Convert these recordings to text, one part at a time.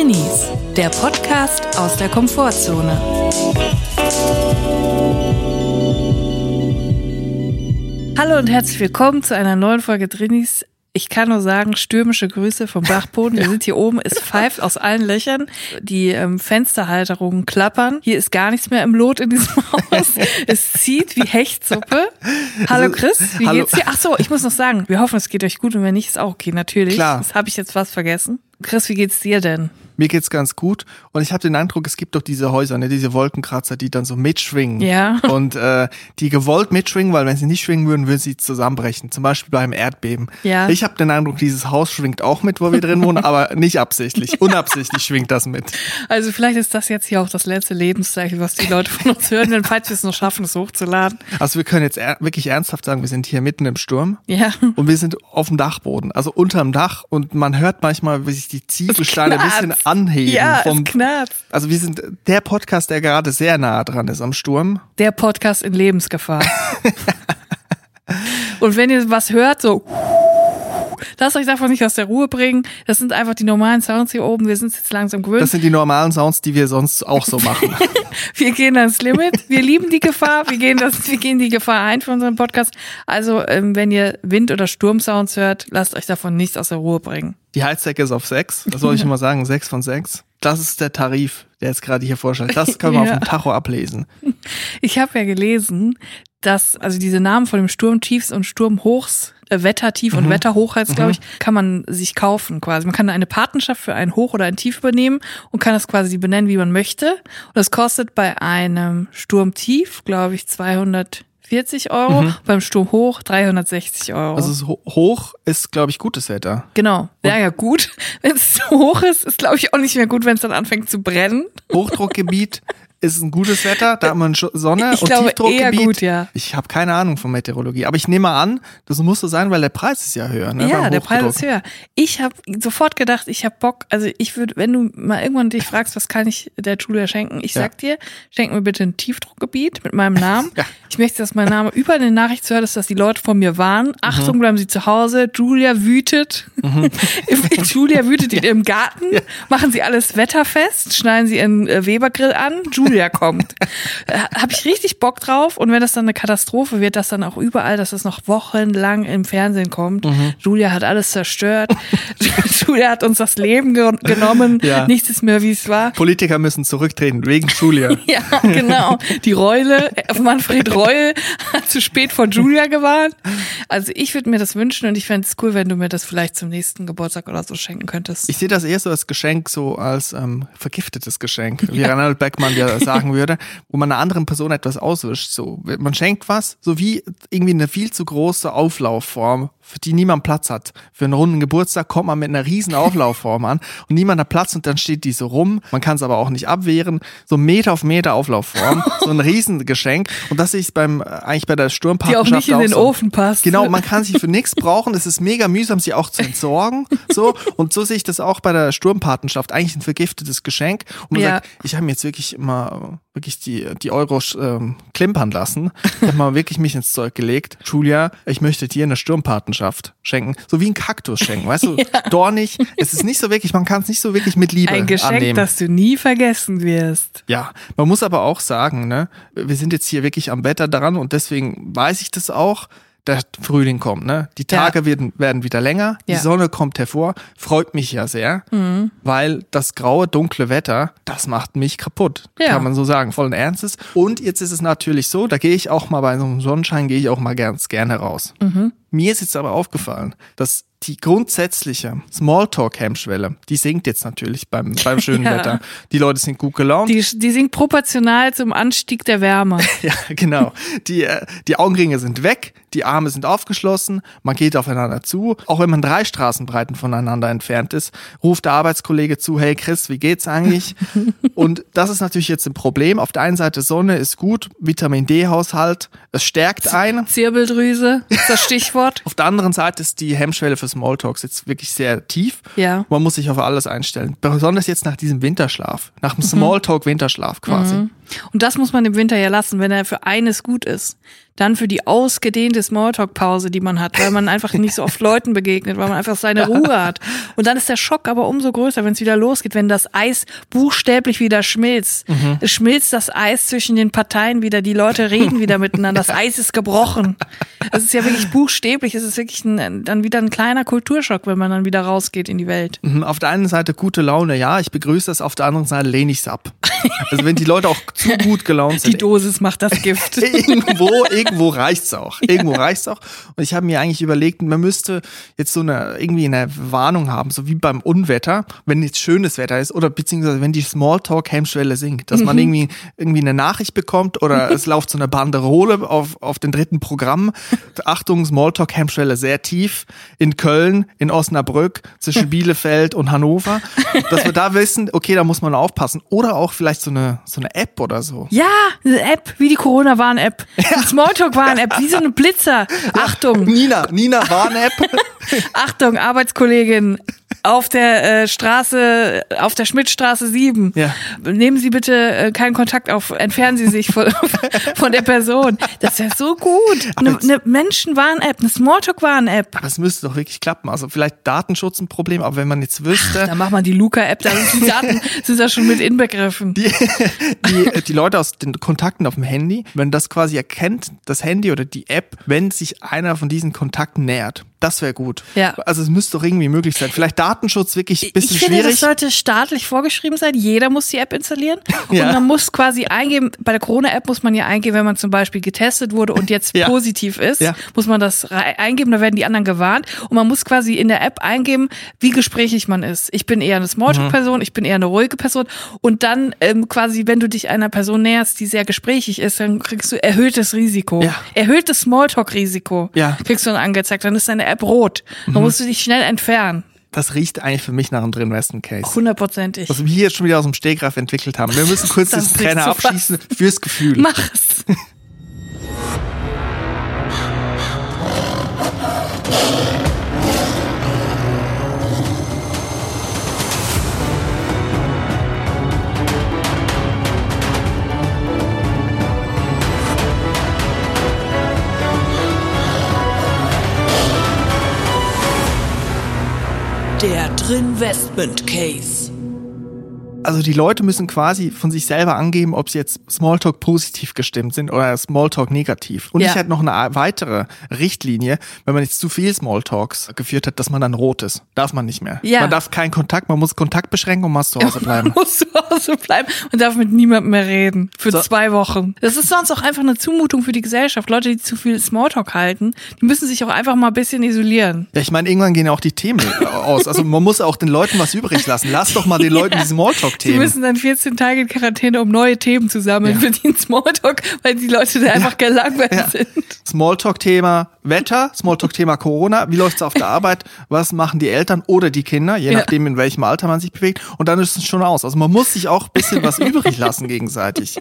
Drinnies, der Podcast aus der Komfortzone. Hallo und herzlich willkommen zu einer neuen Folge Drinnies. Ich kann nur sagen, stürmische Grüße vom Dachboden. Wir sind hier oben, es pfeift aus allen Löchern. Die ähm, Fensterhalterungen klappern. Hier ist gar nichts mehr im Lot in diesem Haus. Es zieht wie Hechtsuppe. Hallo Also, Chris, wie hallo. geht's dir? Ach so, ich muss noch sagen, wir hoffen, es geht euch gut und wenn nicht, ist auch okay, natürlich. Klar. Das habe ich jetzt fast vergessen. Chris, wie geht's dir denn? Mir geht's ganz gut und ich habe den Eindruck, es gibt doch diese Häuser, ne, diese Wolkenkratzer, die dann so mitschwingen. Ja. Und äh, die gewollt mitschwingen, weil wenn sie nicht schwingen würden, würden sie zusammenbrechen. Zum Beispiel beim Erdbeben. Ja. Ich habe den Eindruck, dieses Haus schwingt auch mit, wo wir drin wohnen, aber nicht absichtlich. Unabsichtlich schwingt das mit. Also vielleicht ist das jetzt hier auch das letzte Lebenszeichen, was die Leute von uns hören, denn falls wir es noch schaffen, es hochzuladen. Also wir können jetzt er wirklich ernsthaft sagen, wir sind hier mitten im Sturm. Ja. Und wir sind auf dem Dachboden, also unterm Dach und man hört manchmal, wie sich die Ziegelsteine ein bisschen. Anheben. Ja, vom, es knarzt. also wir sind der Podcast, der gerade sehr nah dran ist am Sturm. Der Podcast in Lebensgefahr. Und wenn ihr was hört, so lasst euch davon nicht aus der Ruhe bringen. Das sind einfach die normalen Sounds hier oben. Wir sind jetzt langsam gewöhnt. Das sind die normalen Sounds, die wir sonst auch so machen. Wir gehen ans Limit. Wir lieben die Gefahr. Wir gehen das, wir gehen die Gefahr ein für unseren Podcast. Also, ähm, wenn ihr Wind- oder Sturmsounds hört, lasst euch davon nichts aus der Ruhe bringen. Die Heizdecke ist auf sechs. Das soll ich immer sagen, sechs von sechs. Das ist der Tarif, der jetzt gerade hier vorstellt. Das können wir Ja. auf dem Tacho ablesen. Ich habe ja gelesen, dass also diese Namen von dem Sturmtiefs und Sturmhochs, äh, Wettertief und Wetterhoch heißt, glaube ich, kann man sich kaufen quasi. Man kann eine Patenschaft für ein Hoch oder ein Tief übernehmen und kann das quasi benennen, wie man möchte. Und das kostet bei einem Sturmtief, glaube ich, 240 Euro, beim Sturmhoch 360 Euro. Also hoch ist, glaube ich, gutes Wetter. genau. Ja, ja, gut. Wenn es zu hoch ist, ist, glaube ich, auch nicht mehr gut, wenn es dann anfängt zu brennen. Hochdruckgebiet ist ein gutes Wetter, da hat man Sonne Ich und glaube, Tiefdruckgebiet. eher gut, ja. Ich habe keine Ahnung von Meteorologie, aber ich nehme an, das muss so sein, weil der Preis ist ja höher. Ne, Ja, der Preis ist höher. Ich habe sofort gedacht, ich habe Bock, also ich würde, wenn du mal irgendwann dich fragst, was kann ich der Julia schenken, ich Ja. sag dir, schenk mir bitte ein Tiefdruckgebiet mit meinem Namen. Ja. Ich möchte, dass mein Name überall in den Nachrichten zu hören ist, dass die Leute von mir warnen. Achtung, Mhm. bleiben Sie zu Hause. Julia wütet. Julia wütet in ihrem Garten. Machen Sie alles wetterfest. Schneiden Sie Ihren äh, Webergrill an. Julia kommt. äh, habe ich richtig Bock drauf. Und wenn das dann eine Katastrophe wird, dass dann auch überall, dass es noch wochenlang im Fernsehen kommt. Mhm. Julia hat alles zerstört. Julia hat uns das Leben ge genommen. Ja. Nichts ist mehr, wie es war. Politiker müssen zurücktreten wegen Julia. Ja, genau. Die Reule, äh, Manfred Reul hat zu spät vor Julia gewarnt. Also ich würde mir das wünschen und ich fände es cool, wenn du mir das vielleicht zum nächsten Geburtstag oder so schenken könntest. Ich sehe das eher so als Geschenk, so als ähm, vergiftetes Geschenk, wie Ronald Beckmann ja sagen würde, wo man einer anderen Person etwas auswischt. So, man schenkt was, so wie irgendwie eine viel zu große Auflaufform, für die niemand Platz hat. Für einen runden Geburtstag kommt man mit einer riesen Auflaufform an und niemand hat Platz und dann steht die so rum. Man kann es aber auch nicht abwehren. So Meter auf Meter Auflaufform, so ein Riesengeschenk. Und das sehe ich beim äh, eigentlich bei der die Sturmpartnerschaft auch nicht in den so. Ofen passt. Genau, man kann sie für nichts brauchen. Es ist mega mühsam, sie auch zu entsorgen. So und so sehe ich das auch bei der Sturmpatenschaft. Eigentlich ein vergiftetes Geschenk. Und man Ja. sagt, ich habe mir jetzt wirklich mal wirklich die die Euro ähm, klimpern lassen. Ich habe mal wirklich mich ins Zeug gelegt. Julia, ich möchte dir eine Sturmpatenschaft schenken, so wie ein Kaktus schenken, weißt du? Dornig. Es ist nicht so wirklich, man kann es nicht so wirklich mit Liebe Ein Geschenk, annehmen. das du nie vergessen wirst. Ja, man muss aber auch sagen, ne, wir sind jetzt hier wirklich am Wetter dran und deswegen weiß ich das auch. Der Frühling kommt, ne? Die Ja. Tage werden, werden wieder länger, die Ja. Mhm. Sonne kommt hervor, freut mich ja sehr, weil das graue, dunkle Wetter, das macht mich kaputt, Ja. kann man so sagen, vollen Ernstes. Und jetzt ist es natürlich so, da gehe ich auch mal bei so einem Sonnenschein, gehe ich auch mal ganz gerne raus. Mhm. Mir ist jetzt aber aufgefallen, dass die grundsätzliche Smalltalk-Hemmschwelle, die sinkt jetzt natürlich beim, beim schönen Ja. Wetter. Die Leute sind gut gelaunt. Die, die sind proportional zum Anstieg der Wärme. Ja, genau. Die, äh, die Augenringe sind weg, die Arme sind aufgeschlossen, man geht aufeinander zu. Auch wenn man drei Straßenbreiten voneinander entfernt ist, ruft der Arbeitskollege zu, hey Chris, wie geht's eigentlich? Und das ist natürlich jetzt ein Problem. Auf der einen Seite Sonne ist gut, Vitamin D-Haushalt, es stärkt einen. Zirbeldrüse ist das Stichwort. Auf der anderen Seite ist die Hemmschwelle für Smalltalks jetzt wirklich sehr tief. Ja. Man muss sich auf alles einstellen. Besonders jetzt nach diesem Winterschlaf, nach dem Smalltalk-Winterschlaf quasi. Und das muss man im Winter ja lassen, wenn er für eines gut ist. Dann für die ausgedehnte Smalltalk-Pause, die man hat, weil man einfach nicht so oft Leuten begegnet, weil man einfach seine Ruhe hat. Und dann ist der Schock aber umso größer, wenn es wieder losgeht, wenn das Eis buchstäblich wieder schmilzt. Mhm. Es schmilzt das Eis zwischen den Parteien wieder, die Leute reden wieder miteinander, das Eis ist gebrochen. Es ist ja wirklich buchstäblich, es ist wirklich ein, dann wieder ein kleiner Kulturschock, wenn man dann wieder rausgeht in die Welt. Mhm, Auf der einen Seite gute Laune, ja, ich begrüße das, auf der anderen Seite lehne ich es ab. Also wenn die Leute auch zu gut gelaunt Die sind. Dosis macht das Gift. irgendwo, irgendwo reicht's auch. Irgendwo reicht's auch. Und ich habe mir eigentlich überlegt, man müsste jetzt so eine irgendwie eine Warnung haben, so wie beim Unwetter, wenn jetzt schönes Wetter ist oder beziehungsweise wenn die Smalltalk-Hemmschwelle sinkt, dass man irgendwie irgendwie eine Nachricht bekommt oder es läuft so eine Banderole auf auf den dritten Programm. Achtung, Smalltalk-Hemmschwelle sehr tief in Köln, in Osnabrück, zwischen Bielefeld und Hannover, dass wir da wissen, okay, da muss man aufpassen. Oder auch vielleicht so eine so eine App oder so. Ja, eine App, wie die Corona-Warn-App. Die Smalltalk-Warn-App, wie so eine Blitzer. Achtung, Nina, Nina Warn-App. Achtung, Arbeitskollegin. Auf der äh, Straße, auf der Schmidtstraße 7. Ja. Nehmen Sie bitte äh, keinen Kontakt auf, entfernen Sie sich von, von der Person. Das ja so gut. Eine, eine Menschen-Warn-App, eine Smalltalk-Warn-App. Aber es müsste doch wirklich klappen. Also vielleicht Datenschutz ein Problem, aber wenn man jetzt wüsste, Da macht man die Luca-App, da sind die Daten sind da schon mit inbegriffen. die, die, die Leute aus den Kontakten auf dem Handy, wenn das quasi erkennt, das Handy oder die App, wenn sich einer von diesen Kontakten nähert. Das wäre gut. Ja. Also es müsste doch irgendwie möglich sein. Vielleicht Datenschutz wirklich ein bisschen ich finde, schwierig. das sollte staatlich vorgeschrieben sein. Jeder muss die App installieren. Ja. Und man muss quasi eingeben, bei der Corona-App muss man ja eingeben, wenn man zum Beispiel getestet wurde und jetzt Ja. positiv ist, Ja. muss man das eingeben, da werden die anderen gewarnt. Und man muss quasi in der App eingeben, wie gesprächig man ist. Ich bin eher eine Smalltalk-Person, ich bin eher eine ruhige Person. Und dann ähm, quasi, wenn du dich einer Person näherst, die sehr gesprächig ist, dann kriegst du erhöhtes Risiko. Ja. Erhöhtes Smalltalk-Risiko Ja. kriegst du dann angezeigt. Dann ist deine App rot. Dann musst du dich schnell entfernen. Das riecht eigentlich für mich nach einem Drin-Westen-Case. Hundertprozentig. Was wir hier jetzt schon wieder aus dem Stegreif entwickelt haben. Wir müssen kurz ist Trainer abschießen fürs Gefühl. Mach's. Der Drinvestment Case. Also die Leute müssen quasi von sich selber angeben, ob sie jetzt Smalltalk positiv gestimmt sind oder Smalltalk negativ. Und Ja. ich hätte noch eine weitere Richtlinie, wenn man jetzt zu viel Smalltalks geführt hat, dass man dann rot ist. Darf man nicht mehr. Ja. Man darf keinen Kontakt, man muss Kontakt beschränken und muss zu Hause bleiben. muss zu Hause bleiben und darf mit niemandem mehr reden. Für So. zwei Wochen. Das ist sonst auch einfach eine Zumutung für die Gesellschaft. Leute, die zu viel Smalltalk halten, die müssen sich auch einfach mal ein bisschen isolieren. Ja, ich meine, irgendwann gehen ja auch die Themen aus. Also man muss auch den Leuten was übrig lassen. Lass doch mal den Leuten die Sie Smalltalk-Themen. müssen dann 14 Tage in Quarantäne, um neue Themen zu sammeln Ja. für den Smalltalk, weil die Leute da einfach gelangweilt Ja. sind. Smalltalk-Thema Wetter, Smalltalk-Thema Corona, wie läuft's auf der Arbeit, was machen die Eltern oder die Kinder, je nachdem, in welchem Alter man sich bewegt. Und dann ist es schon aus. Also man muss sich auch ein bisschen was übrig lassen gegenseitig.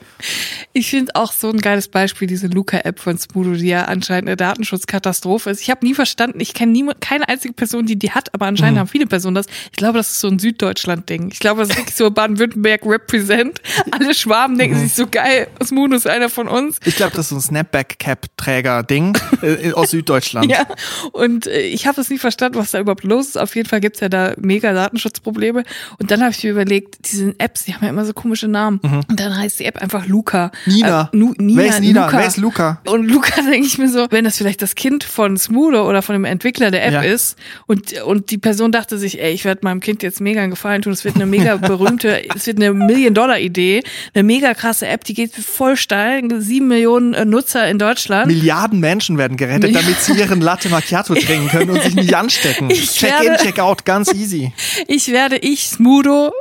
Ich finde auch so ein geiles Beispiel, diese Luca-App von Smudo, die ja anscheinend eine Datenschutzkatastrophe ist. Ich habe nie verstanden, ich kenne niemand, keine einzige Person, die die hat, aber anscheinend Mhm. haben viele Personen das. Ich glaube, das ist so ein Süddeutschland-Ding. Ich glaube, das ist wirklich so Baden-Württemberg represent. Alle Schwaben denken Mhm. sich so geil, Smudo ist einer von uns. Ich glaube, das ist so ein Snapback-Cap-Träger-Ding äh, aus Süddeutschland. Ja, und äh, ich habe es nie verstanden, was da überhaupt los ist. Auf jeden Fall gibt's ja da mega Datenschutzprobleme. Und dann habe ich mir überlegt, diese Apps, die haben ja immer so komische Namen. Und dann heißt die App einfach Luca. Mhm. Nina. Äh, Nu, Nina, Wer ist Nina? Luca. Wer ist Luca? Und Luca denke ich mir so, wenn das vielleicht das Kind von Smoother oder von dem Entwickler der App Ja. ist und, und die Person dachte sich, ey, ich werde meinem Kind jetzt mega einen Gefallen tun, es wird eine mega berühmte, es wird eine Million-Dollar-Idee, eine mega krasse App, die geht voll steil, sieben Millionen äh, Nutzer in Deutschland. Milliarden Menschen werden gerettet, damit sie ihren Latte Macchiato trinken können und sich nicht anstecken. Ich check in, werde- check out, ganz easy. Ich werde, ich, Smudo,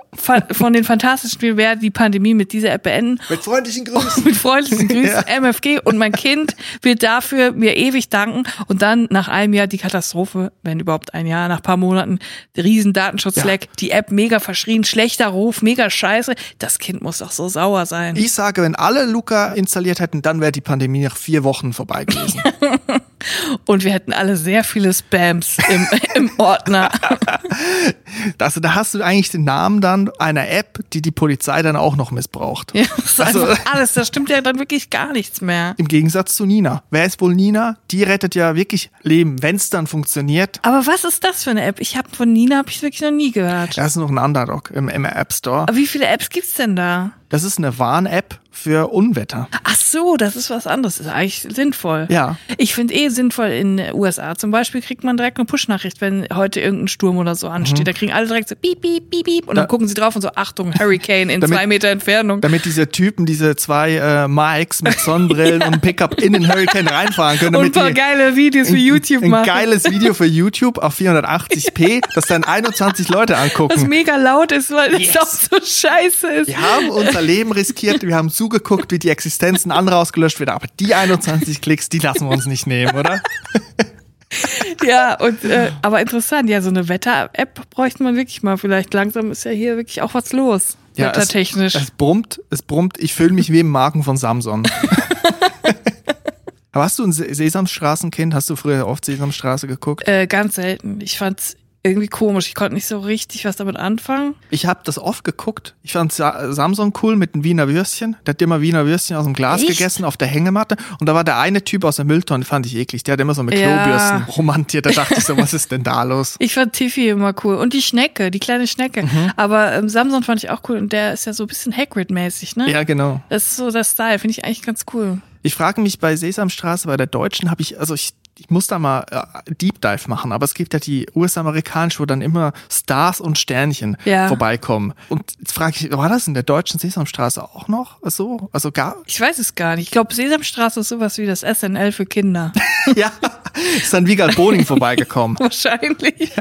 von den fantastischen Spielen, werde die Pandemie mit dieser App beenden. Mit freundlichen Grüßen. Mit freundlichen Grüßen, Ja. MFG. Und mein Kind wird dafür mir ewig danken. Und dann nach einem Jahr die Katastrophe, wenn überhaupt ein Jahr, nach paar Monaten, riesen Datenschutzleck, die App mega verschrien, schlechter Ruf, mega scheiße. Das Kind muss doch so sauer sein. Ich sage, wenn alle Luca installiert hätten, dann wäre die Pandemie nach vier Wochen vorbei gewesen. Und wir hätten alle sehr viele Spams im, im Ordner. Also da hast du eigentlich den Namen dann einer App, die die Polizei dann auch noch missbraucht. Ja, das ist Also- alles. Da stimmt ja dann wirklich gar nichts mehr. Im Gegensatz zu Nina. Wer ist wohl Nina? Die rettet ja wirklich Leben, wenn es dann funktioniert. Aber was ist das für eine App? Ich habe von Nina habe ich wirklich noch nie gehört. Das ist noch ein Underdog im, im App Store. Aber wie viele Apps gibt's denn da? Das ist eine Warn-App für Unwetter. Ach so, das ist was anderes. Das ist eigentlich sinnvoll. Ja. Ich finde eh sinnvoll in den USA. Zum Beispiel kriegt man direkt eine Push-Nachricht, wenn heute irgendein Sturm oder so ansteht. Da kriegen alle direkt so piep, piep, piep, piep. Und dann Mhm. Da- gucken sie drauf und so, Achtung, Hurricane in Damit- zwei Meter Entfernung. Damit diese Typen, diese zwei äh, Mikes mit Sonnenbrillen und Pickup in den Hurricane reinfahren können. Und Damit ein paar geile Videos für ein- YouTube ein machen. geiles Video für YouTube auf 480p, das dann 21 Leute was angucken. mega laut ist, weil das Yes. auch so scheiße ist. Wir haben unser Leben riskiert, wir haben zugeguckt, wie die Existenzen anderer ausgelöscht wird, aber die 21 Klicks, die lassen wir uns nicht nehmen, oder? Ja, und äh, aber interessant, ja, so eine Wetter-App bräuchte man wirklich mal. Vielleicht langsam ist ja hier wirklich auch was los. Ja, wettertechnisch. Es, es brummt, es brummt, ich fühle mich wie im Magen von Samson. Aber hast du ein Se- Sesamstraßenkind? Hast du früher oft Sesamstraße geguckt? äh, ganz selten. Ich fand's irgendwie komisch. Ich konnte nicht so richtig was damit anfangen. Ich habe das oft geguckt. Ich fand Sa Samson cool mit den Wiener Würstchen. Der hat immer Wiener Würstchen aus dem Glas Echt? gegessen auf der Hängematte. Und da war der eine Typ aus der Mülltonne, fand ich eklig. Der hat immer so mit Ja. Klobürsten romantiert. Da dachte ich so, was ist denn da los? Ich fand Tiffy immer cool. Und die Schnecke, die kleine Schnecke. Mhm. Aber ähm, Samson fand ich auch cool. Und der ist ja so ein bisschen Hagrid-mäßig, ne? Ja, genau. Das ist so der Style. Finde ich eigentlich ganz cool. Ich frage mich bei Sesamstraße, bei der Deutschen habe ich, also ich, ich muss da mal äh, Deep Dive machen, aber es gibt ja die US-amerikanische, wo dann immer Stars und Sternchen Ja. vorbeikommen. Und jetzt frage ich, war das in der deutschen Sesamstraße auch noch so? Also gar, Ich weiß es gar nicht. Ich glaube, Sesamstraße ist sowas wie das SNL für Kinder. ja, ist dann Wiegald Boning vorbeigekommen. Wahrscheinlich.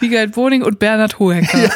Wiegald Boning und Bernhard Hohecker. Ja,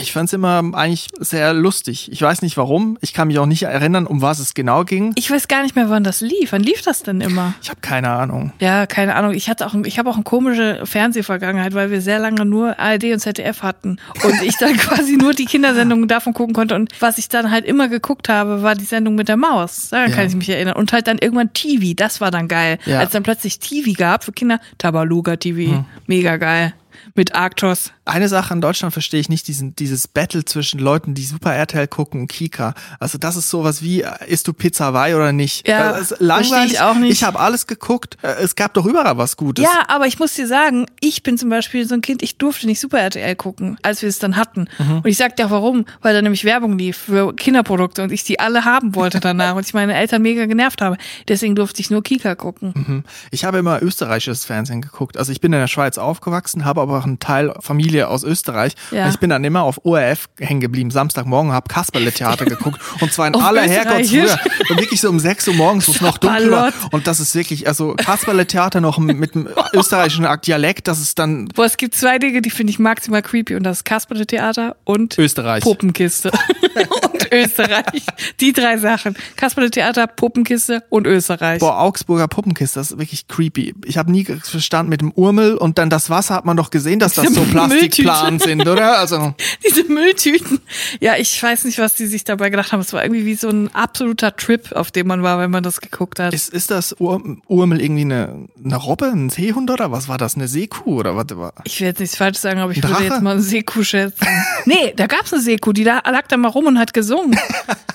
Ich fand's immer eigentlich sehr lustig. Ich weiß nicht warum. Ich kann mich auch nicht erinnern, um was es genau ging. Ich weiß gar nicht mehr, wann das lief. Wann lief das denn immer? Ich habe keine Ahnung. Ja, keine Ahnung. Ich hatte auch, ich habe auch eine komische Fernsehvergangenheit, weil wir sehr lange nur ARD und ZDF hatten und ich dann quasi nur die Kindersendungen davon gucken konnte. Und was ich dann halt immer geguckt habe, war die Sendung mit der Maus. Daran Ja. kann ich mich erinnern. Und halt dann irgendwann TV. Das war dann geil, Ja. als dann plötzlich TV gab für Kinder. Tabaluga TV, mega geil mit Arktos. Eine Sache in Deutschland verstehe ich nicht, diesen, dieses Battle zwischen Leuten, die Super RTL gucken und Kika. Also das ist sowas wie, äh, isst du Pizza Hawaii oder nicht? Ja, das ist langweilig. ich auch nicht. Ich habe alles geguckt. Äh, Es gab doch überall was Gutes. Ja, aber ich muss dir sagen, ich bin zum Beispiel so ein Kind, ich durfte nicht Super RTL gucken, als wir es dann hatten. Mhm. Und ich sag dir auch warum, weil da nämlich Werbung lief für Kinderprodukte und ich die alle haben wollte danach und ich meine Eltern mega genervt habe. Deswegen durfte ich nur Kika gucken. Mhm. Ich habe immer österreichisches Fernsehen geguckt. Also ich bin in der Schweiz aufgewachsen, habe aber auch einen Teil Familie aus Österreich. Ja. Ich bin dann immer auf ORF hängen geblieben, Samstagmorgen, habe Kasperle-Theater geguckt. Und zwar in aller Herkunftsfrühe. Und wirklich so um 6 Uhr morgens, wo es noch dunkel war. Und das ist wirklich, also Kasperle-Theater noch mit dem österreichischen Dialekt, das ist dann Boah, es gibt zwei Dinge, die finde ich maximal creepy und das ist Kasperle-Theater und Österreich. Puppenkiste. und Österreich. Die drei Sachen. Kasperle-Theater, Puppenkiste und Österreich. Boah, Augsburger Puppenkiste, das ist wirklich creepy. Ich habe nie verstanden mit dem Urmel und dann das Wasser hat man doch gesehen, dass das so Plastikplanen sind, oder? Also Diese Mülltüten. Ja, ich weiß nicht, was die sich dabei gedacht haben. Es war irgendwie wie so ein absoluter Trip, auf dem man war, wenn man das geguckt hat. ist, ist das Ur Urmel irgendwie eine, eine Robbe, ein Seehund oder was war das? Eine Seekuh oder was war? Ich jetzt nichts falsch sagen, aber ich würde Drache? jetzt mal eine Seekuh schätzen. nee, da gab's eine Seekuh, die da, lag da mal rum und hat gesungen.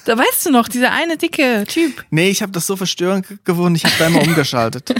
da weißt du noch, dieser eine dicke Typ. Nee, ich habe das so verstörend gefunden, ich habe da immer umgeschaltet.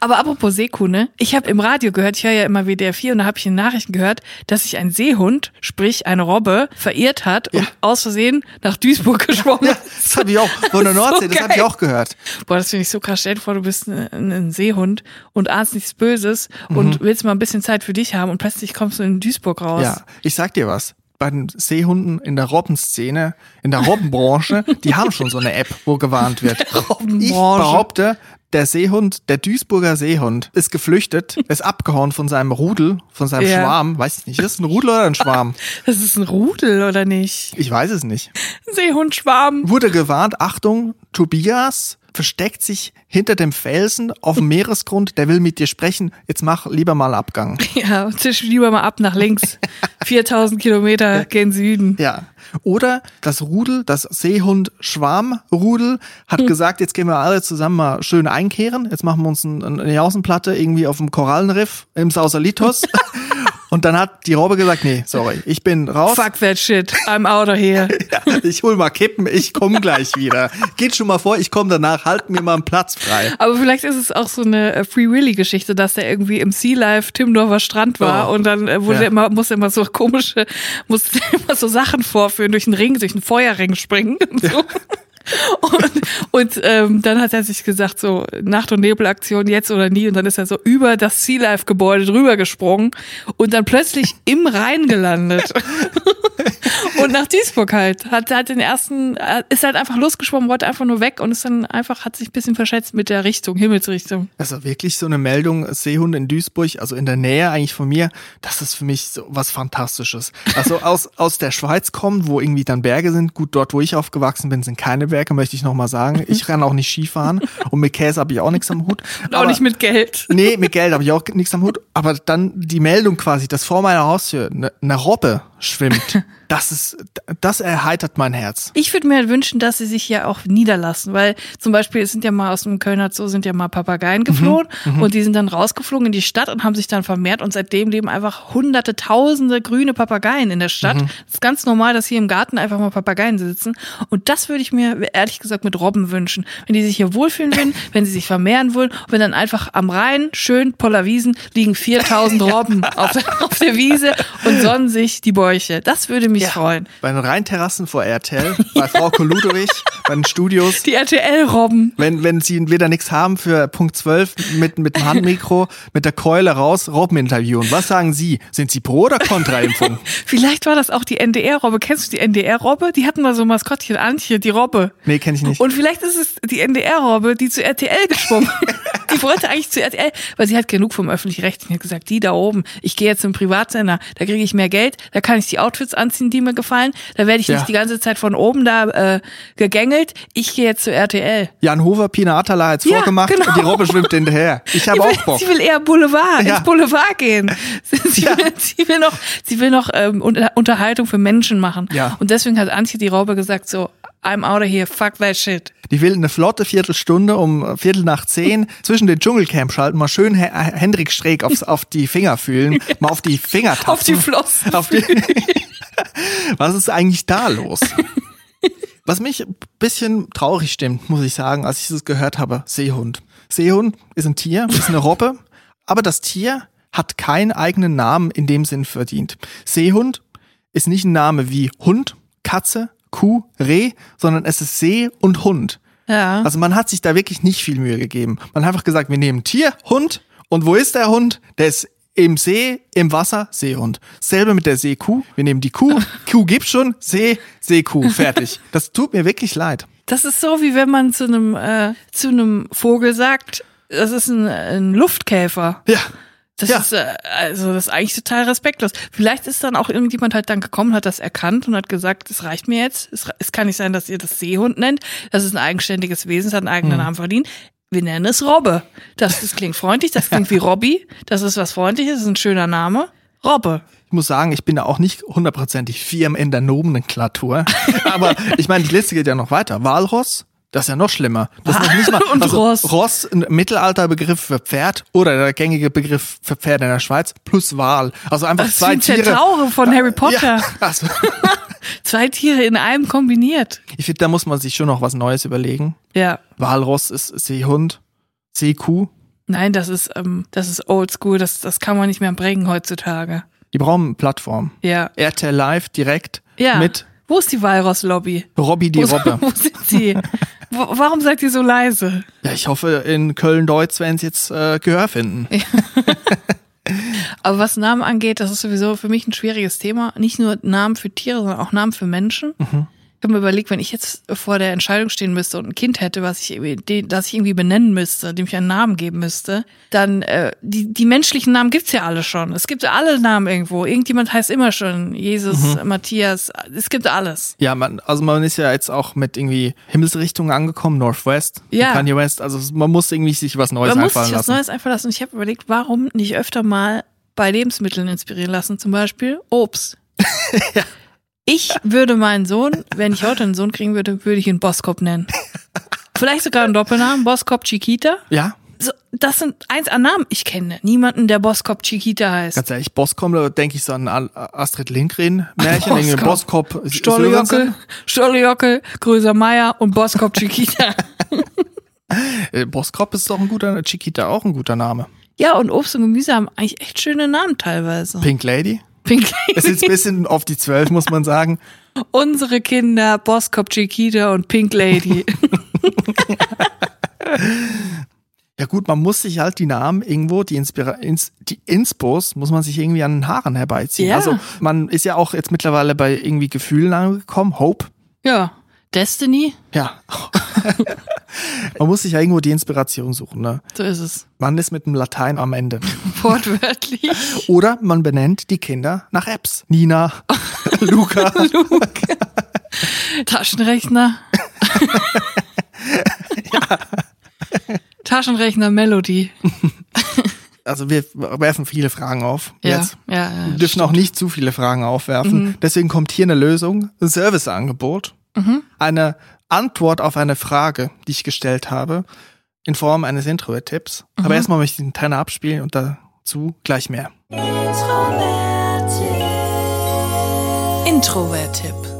Aber apropos Seekuh, ne? Ich habe im Radio gehört, ich höre ja immer WDR 4 und da habe ich in Nachrichten gehört, dass sich ein Seehund, sprich eine Robbe, verirrt hat und aus Versehen nach Duisburg geschwommen Ja, ist. das habe ich auch von der ist so Nordsee, das habe ich auch gehört. Boah, das finde ich so krass. Stell dir vor, du bist ein, ein Seehund und ahnst nichts Böses Mhm. und willst mal ein bisschen Zeit für dich haben und plötzlich kommst du in Duisburg raus. Ja, ich sag dir was. Bei den Seehunden in der Robbenszene, in der Robbenbranche, die haben schon so eine App, wo gewarnt wird. Ich behaupte, der Seehund, der Duisburger Seehund, ist geflüchtet, ist abgehauen von seinem Rudel, von seinem Ja. Schwarm. Weiß ich nicht, ist es ein Rudel oder ein Schwarm? Das ist ein Rudel, oder nicht? Ich weiß es nicht. Seehundschwarm. Wurde gewarnt, Achtung, Tobias, versteckt sich hinter dem Felsen auf dem Meeresgrund, der will mit dir sprechen. Jetzt mach lieber mal Abgang. Ja, zisch lieber mal ab nach links. 4000 Kilometer gen Süden. Ja. Oder das Rudel, das Seehund-Schwarmrudel hat Hm. gesagt, jetzt gehen wir alle zusammen mal schön einkehren. Jetzt machen wir uns ein, eine Jausenplatte irgendwie auf dem Korallenriff im Sausalitos. Und dann hat die Robbe gesagt, nee, sorry, ich bin raus. Fuck that shit. I'm out of here. Ja, ich hol mal Kippen, ich komme gleich wieder. Geht schon mal vor, ich komme danach, halt mir mal einen Platz frei. Aber vielleicht ist es auch so eine äh, Free Willy-Geschichte, dass der irgendwie im Sea Life Timmendorfer Strand war Oh. und dann äh, wurde Ja. immer, musste immer so komische, musste immer so Sachen vorführen, durch einen Ring, durch einen Feuerring springen und so. Und, und ähm, dann hat er sich gesagt, so Nacht- und Nebelaktion jetzt oder nie. Und dann ist er so über das Sea Life-Gebäude drüber gesprungen und dann plötzlich im Rhein gelandet. und nach Duisburg halt. Hat, hat den ersten, äh, ist halt einfach losgeschwommen, wollte einfach nur weg und ist dann einfach, hat sich ein bisschen verschätzt mit der Richtung, Himmelsrichtung. Also wirklich so eine Meldung, Seehunde in Duisburg, also in der Nähe eigentlich von mir, das ist für mich so was Fantastisches. Also aus, aus der Schweiz kommen, wo irgendwie dann Berge sind. Gut, dort, wo ich aufgewachsen bin, sind keine Berge, möchte ich nochmal sagen. Ich kann auch nicht Skifahren und mit Käse habe ich auch nichts am Hut. Und auch Aber- nicht mit Geld. Nee, mit Geld habe ich auch nichts am Hut. Aber dann die Meldung quasi, dass vor meiner Haustür eine, eine Robbe schwimmt, das ist, das erheitert mein Herz. Ich würde mir halt wünschen, dass sie sich hier auch niederlassen, weil zum Beispiel es sind ja mal aus dem Kölner Zoo sind ja mal Papageien geflohen und die sind dann rausgeflogen in die Stadt und haben sich dann vermehrt und seitdem leben einfach hunderte, tausende grüne Papageien in der Stadt. Das ist ganz normal, dass hier im Garten einfach mal Papageien sitzen und das würde ich mir ehrlich gesagt mit Robben wünschen. Wenn die sich hier wohlfühlen würden, wenn sie sich vermehren wollen, und wenn dann einfach am Rhein, schön Poller Wiesen, liegen 4000 Robben auf der, auf der Wiese und sonnen sich die Bäuche. Das würde mich freuen. Bei den Rheinterrassen vor RTL, bei Frau Koludowich, bei den Studios. Die RTL-Robben. Wenn, wenn sie wieder nichts haben für Punkt 12 mit, mit dem Handmikro, mit der Keule raus, Robben interviewen. Was sagen Sie? Sind Sie pro oder kontra Impfung? Vielleicht war das auch die NDR-Robbe. Kennst du die NDR-Robbe? Die hatten mal so ein Maskottchen, Antje, die Robbe. Nee, kenne ich nicht. Und vielleicht ist es die NDR-Robbe, die zu RTL geschwommen. die wollte eigentlich zu RTL, weil sie hat genug vom öffentlich-rechtlichen. hat gesagt, die da oben, ich gehe jetzt zum Privatsender, da kriege ich mehr Geld, da kann ich die Outfits anziehen, die mir gefallen, da werde ich Ja. nicht die ganze Zeit von oben da äh, gegängelt. Ich gehe jetzt zu RTL. Jan Hofer, Pina Atala hat's Ja, vorgemacht genau. und die Robbe schwimmt hinterher. Ich habe auch Bock. sie will eher Boulevard, Ja. ins Boulevard gehen. Sie, Ja. will, sie will noch, sie will noch ähm, Unter- Unterhaltung für Menschen machen. Ja. Und deswegen hat Antje die Robbe gesagt so, I'm out of here, fuck that shit. Die will eine flotte Viertelstunde um Viertel nach zehn zwischen den Dschungelcamp schalten, mal schön He Hendrik Streeck aufs, auf die Finger fühlen, mal auf die Finger tappen. Auf die Flossen. Auf die Was ist eigentlich da los? Was mich ein bisschen traurig stimmt, muss ich sagen, als ich das gehört habe, Seehund. Seehund ist ein Tier, ist eine Robbe, aber das Tier hat keinen eigenen Namen in dem Sinn verdient. Seehund ist nicht ein Name wie Hund, Katze, Kuh, Reh, sondern es ist See und Hund. Ja. Also man hat sich da wirklich nicht viel Mühe gegeben. Man hat einfach gesagt, wir nehmen Tier, Hund und wo ist der Hund? Der ist im See, im Wasser, Seehund. Selbe mit der Seekuh. Wir nehmen die Kuh, Kuh gibt's schon, See, Seekuh, fertig. Das tut mir wirklich leid. Das ist so, wie wenn man zu einem, äh, zu einem Vogel sagt, das ist ein, ein Luftkäfer. Ja. Das Ja. ist äh, also das ist eigentlich total respektlos. Vielleicht ist dann auch irgendjemand halt dann gekommen, hat das erkannt und hat gesagt, es reicht mir jetzt. Es, es kann nicht sein, dass ihr das Seehund nennt. Das ist ein eigenständiges Wesen, es hat einen eigenen Hm. Namen verdient. Wir nennen es Robbe. Das, das klingt freundlich, das klingt wie Robby. Das ist was freundliches, ist ein schöner Name. Robbe. Ich muss sagen, ich bin da auch nicht hundertprozentig firm in der Nomenklatur. Aber ich meine, die Liste geht ja noch weiter. Walross, das ist ja noch schlimmer. Das ist noch nicht mal, Und also Ross. Ross, ein Mittelalterbegriff für Pferd oder der gängige Begriff für Pferde in der Schweiz plus Wal. Also einfach Das zwei sind Tiere. Zentaure von Harry Potter. Ja, also, Zwei Tiere in einem kombiniert. ich finde, da muss man sich schon noch was Neues überlegen. Ja. Walross ist Seehund, Seekuh. Nein, das ist, ähm, das ist oldschool. Das, das kann man nicht mehr bringen heutzutage. Die brauchen eine Plattform. Ja. RTL Live direkt Ja. mit Wo ist die Walross-Lobby? Robby die Robbe. wo sind sie? Warum seid ihr so leise? Ja, ich hoffe, in Köln-Deutz werden sie jetzt äh, Gehör finden. Aber was Namen angeht, das ist sowieso für mich ein schwieriges Thema. Nicht nur Namen für Tiere, sondern auch Namen für Menschen. Mhm. Ich habe mir überlegt, wenn ich jetzt vor der Entscheidung stehen müsste und ein Kind hätte, was ich irgendwie, das ich irgendwie benennen müsste, dem ich einen Namen geben müsste, dann äh, die, die menschlichen Namen gibt's ja alle schon. Es gibt alle Namen irgendwo. Irgendjemand heißt immer schon Jesus, Mhm. Matthias. Es gibt alles. Ja, man, also man ist ja jetzt auch mit irgendwie Himmelsrichtungen angekommen, Northwest, Ja. Kanye West. Also man muss irgendwie sich was Neues Man muss einfallen sich was lassen. Neues einfach lassen. Und ich habe überlegt, warum nicht öfter mal bei Lebensmitteln inspirieren lassen, zum Beispiel Obst. Ich würde meinen Sohn, wenn ich heute einen Sohn kriegen würde, würde ich ihn Boskop nennen. Vielleicht sogar einen Doppelnamen, Boskop Chiquita. Ja, So, das sind eins an Namen. Ich kenne niemanden, der Boskop Chiquita heißt. ganz ehrlich, Boskop, da denke ich so an Astrid Lindgren-Märchen, irgendwie Boskop. Boskop, Stollejockel, Stollejockel, Gröser Meier und Boskop Chiquita. Äh, Boskop ist doch ein guter, Chiquita auch ein guter Name. ja, und Obst und Gemüse haben eigentlich echt schöne Namen teilweise. Pink Lady. Pink Ist jetzt ein bisschen auf die Zwölf, muss man sagen. Unsere Kinder, Boskop Chiquita und Pink Lady. Ja gut, man muss sich halt die Namen irgendwo, die, Inspira ins, die Inspos, muss man sich irgendwie an den Haaren herbeiziehen. Ja. Also man ist ja auch jetzt mittlerweile bei irgendwie Gefühlen angekommen, Hope. ja. Destiny, Ja. man muss sich ja irgendwo die Inspiration suchen. Ne? so ist es. Man ist mit dem Latein am Ende. Wortwörtlich. Oder man benennt die Kinder nach Apps. Nina, Luca. Taschenrechner. Taschenrechner Melody. Also wir werfen viele Fragen auf. Ja, Jetzt. ja, ja. Wir dürfen auch nicht zu viele Fragen aufwerfen. Deswegen kommt hier eine Lösung, ein Serviceangebot, eine Antwort auf eine Frage, die ich gestellt habe, in Form eines Intro-Tipps. Aber erstmal möchte ich den Trainer abspielen und dazu gleich mehr. Introvert-Tipp.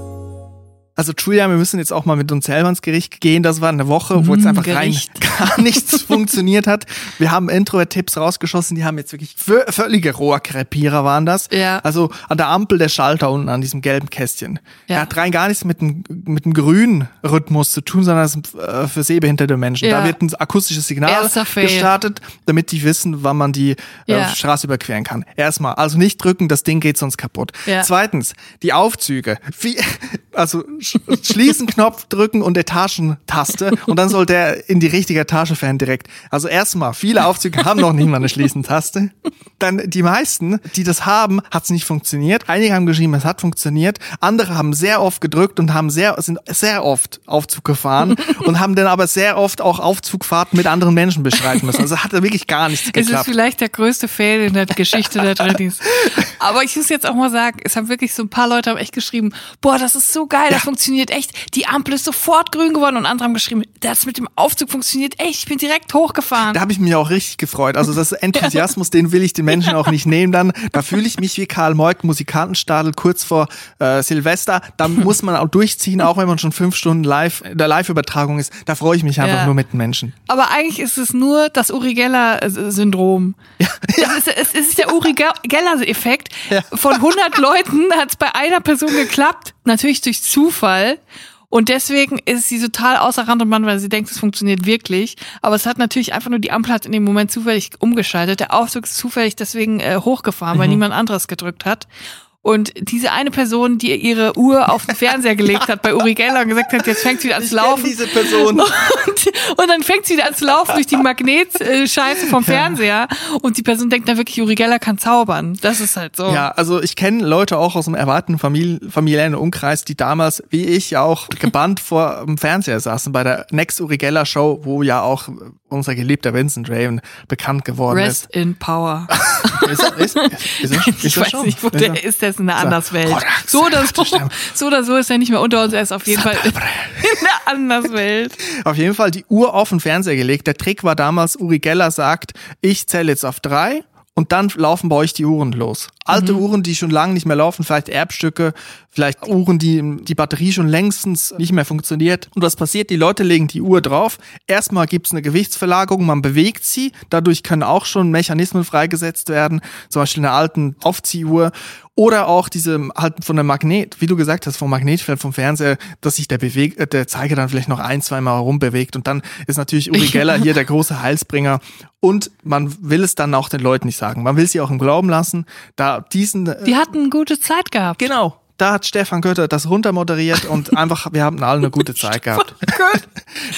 Also Julia, wir müssen jetzt auch mal mit uns selber ins Gericht gehen. Das war eine Woche, wo jetzt einfach rein Gericht. gar nichts funktioniert hat. Wir haben Intro-Tipps rausgeschossen, die haben jetzt wirklich vö- völlige Rohrkrepierer waren das. Ja. Also an der Ampel der Schalter unten an diesem gelben Kästchen. Ja. Er hat rein gar nichts mit dem, mit dem grünen Rhythmus zu tun, sondern das ist äh, für sehbehinderte Menschen. Ja. Da wird ein akustisches Signal gestartet, damit die wissen, wann man die äh, Ja. Straße überqueren kann. Erstmal, also nicht drücken, das Ding geht sonst kaputt. Ja. Zweitens, die Aufzüge. Wie, also sch schließen Knopf drücken und Etagentaste und dann soll der in die richtige Etage fahren direkt. Also erstmal, viele Aufzüge haben noch nicht mal eine Schließen-Taste. Dann die meisten, die das haben, hat es nicht funktioniert. Einige haben geschrieben, es hat funktioniert. Andere haben sehr oft gedrückt und haben sehr, sind sehr oft Aufzug gefahren und haben dann aber sehr oft auch Aufzugfahrten mit anderen Menschen bestreiten müssen. Also hat da wirklich gar nichts Es ist geklappt. vielleicht der größte Fail in der Geschichte der Drinis. Aber ich muss jetzt auch mal sagen, es haben wirklich so ein paar Leute haben echt geschrieben, boah, das ist so geil, das funktioniert echt. Die Ampel ist sofort grün geworden und andere haben geschrieben, das mit dem Aufzug funktioniert echt, ich bin direkt hochgefahren. Da habe ich mich auch richtig gefreut. Also das Enthusiasmus, den will ich den Menschen auch nicht nehmen dann. Da fühle ich mich wie Karl Moik, Musikantenstadel kurz vor äh, Silvester. Da muss man auch durchziehen, auch wenn man schon fünf Stunden live in der Live-Übertragung ist. Da freue ich mich einfach Ja. nur mit den Menschen. Aber eigentlich ist es nur das Uri Geller-Syndrom. Ja, Es, ist, es ist der Uri Geller-Effekt. Ja. Von 100 Leuten hat es bei einer Person geklappt, natürlich durch Zufall. Und deswegen ist sie total außer Rand und Band, weil sie denkt, es funktioniert wirklich. Aber es hat natürlich einfach nur die Ampel hat in dem Moment zufällig umgeschaltet. Der Aufzug ist zufällig deswegen äh, hochgefahren, Mhm. weil niemand anderes gedrückt hat. Und diese eine Person, die ihre Uhr auf den Fernseher gelegt hat bei Uri Geller und gesagt hat, jetzt fängt sie wieder an zu laufen. diese Person. Und, und dann fängt sie wieder an zu laufen durch die Magnetscheiße vom Fernseher. Und die Person denkt dann wirklich, Uri Geller kann zaubern. Das ist halt so. Ja, also ich kenne Leute auch aus dem erwarteten Famili familiären Umkreis, die damals, wie ich, ja auch gebannt vor dem Fernseher saßen bei der Next Uri Geller Show, wo ja auch unser geliebter Vincent Raven bekannt geworden Rest in Power. ist. Ist, ist, ist, er- ist Ich weiß nicht, wo der er? ist, der ist in einer Anderswelt. So oder so, so oder so ist er nicht mehr unter uns, er ist auf jeden Fall in der Anderswelt. Auf jeden Fall die Uhr auf den Fernseher gelegt. Der Trick war damals, Uri Geller sagt, ich zähle jetzt auf drei und dann laufen bei euch die Uhren los. Alte Uhren, die schon lange nicht mehr laufen, vielleicht Erbstücke, vielleicht Uhren, die die Batterie schon längstens nicht mehr funktioniert. Und was passiert? Die Leute legen die Uhr drauf. Erstmal gibt's eine Gewichtsverlagerung, man bewegt sie. Dadurch können auch schon Mechanismen freigesetzt werden, zum Beispiel eine alten Aufziehuhr. Oder auch diese halt von der Magnet, wie du gesagt hast, vom Magnetfeld vom Fernseher, dass sich der Beweg äh, der Zeiger dann vielleicht noch ein, zwei Mal rumbewegt. Und dann ist natürlich Uri Geller hier der große Heilsbringer. Und man will es dann auch den Leuten nicht sagen. Man will sie auch im Glauben lassen. Da diesen äh, Die hatten gute Zeit gehabt. Genau. Da hat Stefan Götter das runtermoderiert und einfach, wir haben alle eine gute Zeit gehabt.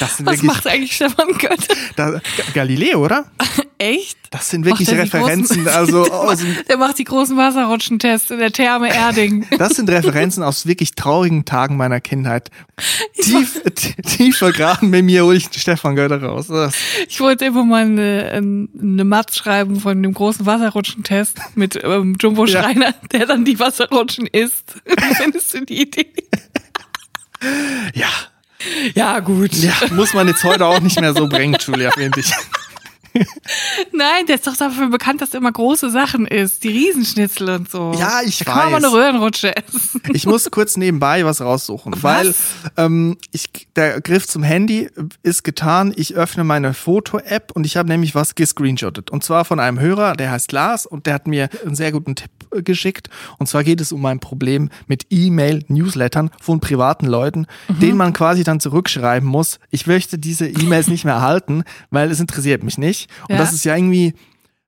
Das was macht eigentlich Stefan Götter? da, Galileo, oder? Echt? Das sind wirklich er Referenzen, großen- also der, aus, macht, der macht die großen Wasserrutschentests in der Therme Erding. das sind Referenzen aus wirklich traurigen Tagen meiner Kindheit. Tief, tief vergraben mit mir hole ich Stefan Götter raus. Das, Ich wollte immer mal eine, ähm, eine Matz schreiben von dem großen Wasserrutschentest mit ähm, Jumbo Ja. Schreiner, der dann die Wasserrutschen isst. Wie findest du die Idee? ja, Ja, gut. ja, muss man jetzt heute auch nicht mehr so bringen, Julia, finde ich. Nein, der ist doch dafür bekannt, dass er immer große Sachen isst. Die Riesenschnitzel und so. Ja, ich da kann man weiß. eine Röhrenrutsche essen. Ich muss kurz nebenbei was raussuchen, weil ähm, ich, der Griff zum Handy ist getan. Ich öffne meine Foto-App und ich habe nämlich was gescreenshottet. Und zwar von einem Hörer, der heißt Lars und der hat mir einen sehr guten Tipp äh, geschickt. Und zwar geht es um ein Problem mit E-Mail-Newslettern von privaten Leuten, denen man quasi dann zurückschreiben muss, ich möchte diese E-Mails nicht mehr erhalten, weil es interessiert mich nicht. Und Ja. das ist ja irgendwie